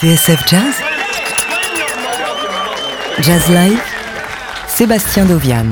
TSF Jazz Jazz Live Sébastien Dovian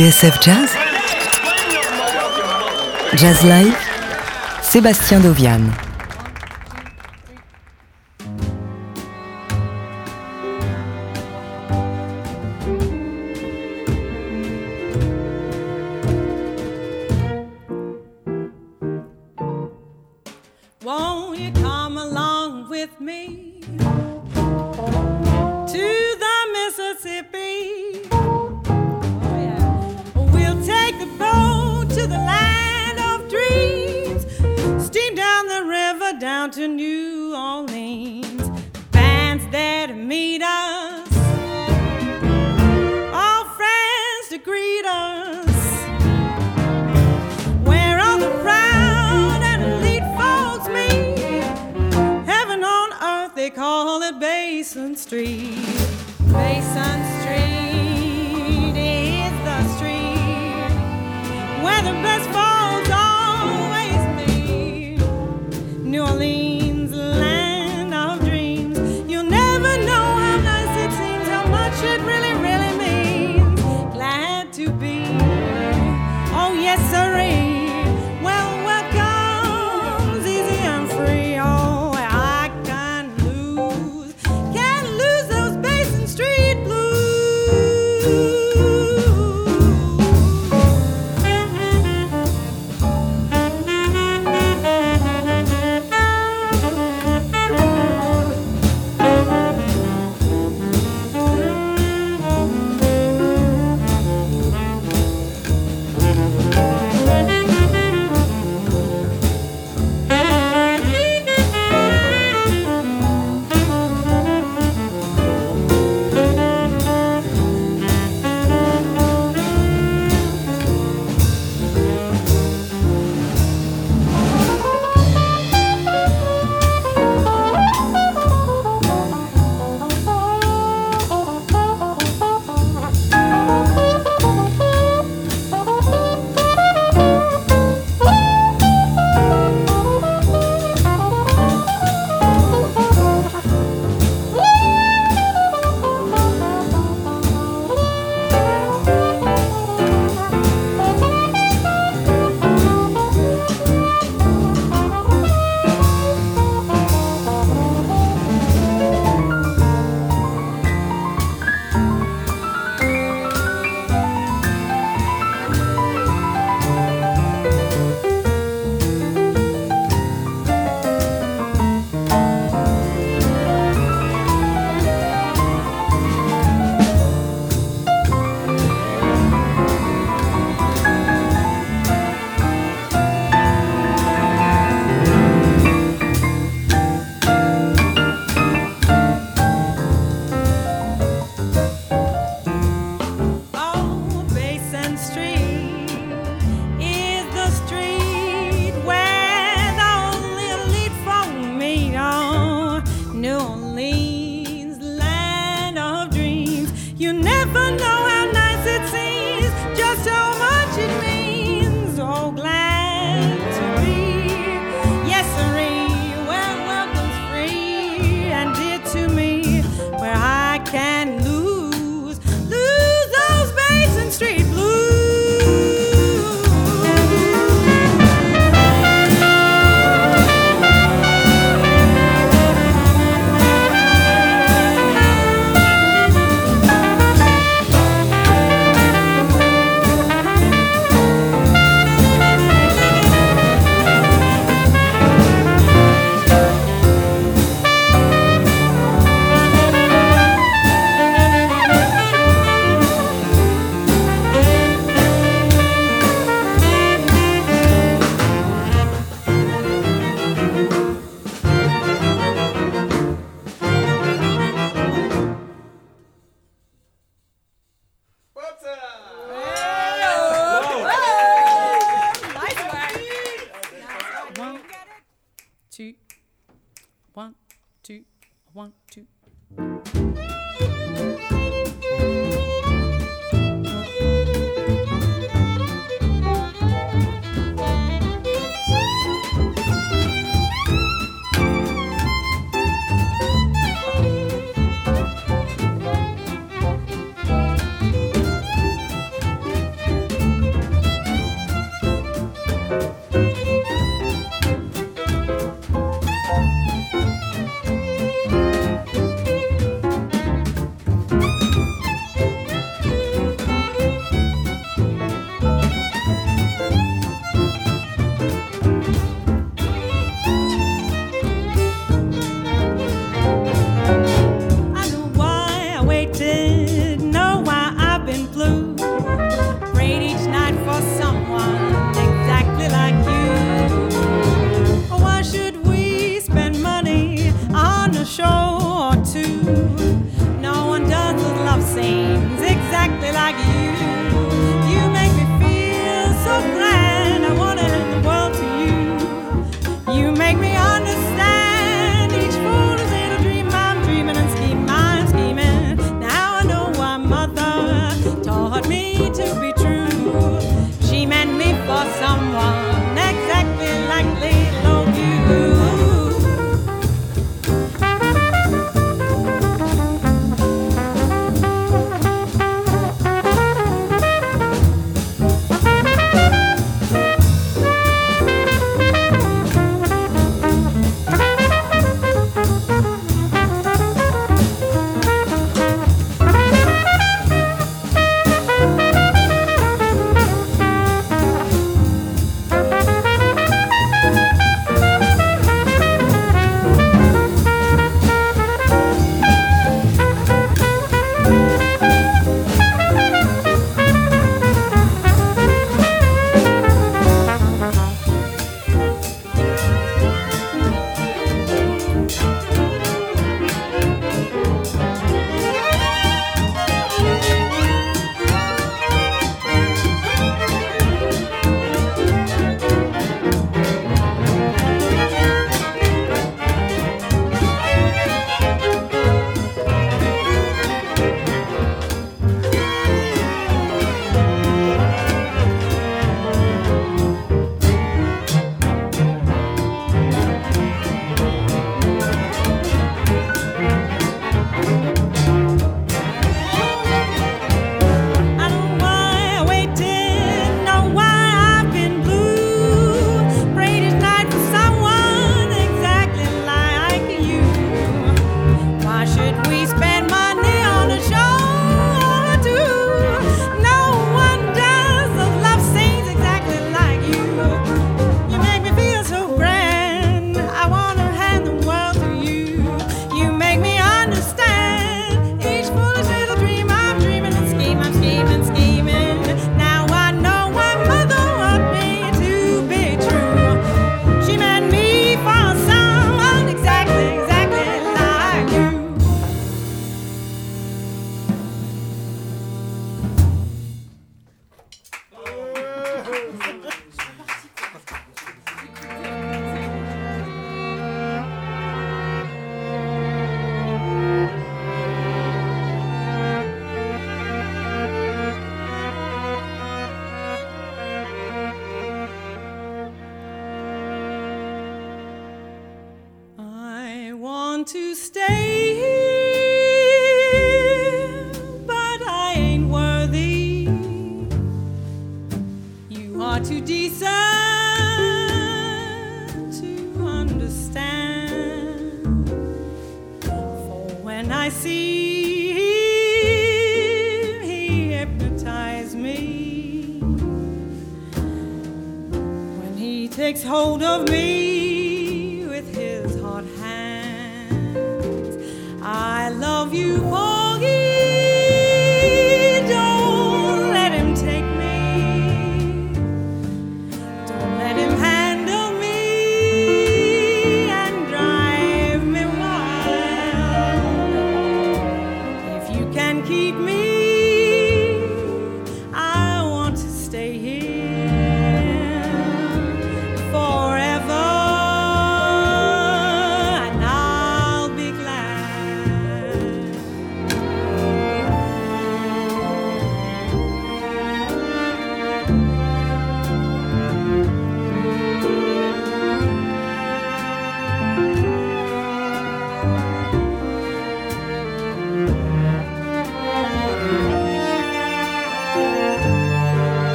TSF Jazz Jazz Live Sébastien Dovian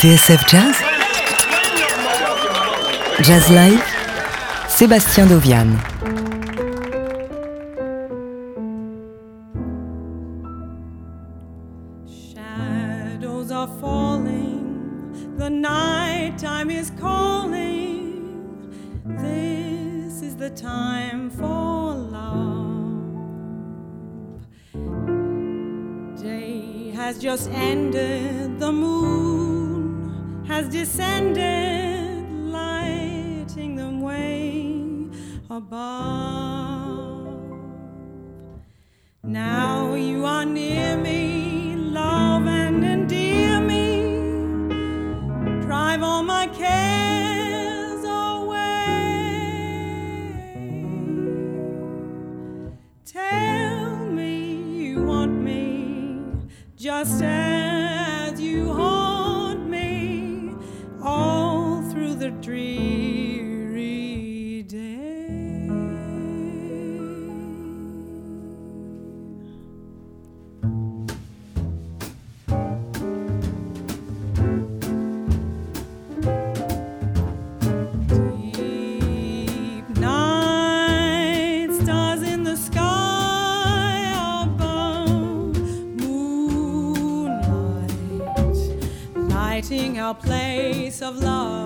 TSF Jazz Jazz Live Sébastien Dovian. has descended, lighting the way above. Now you are near me. your place of love.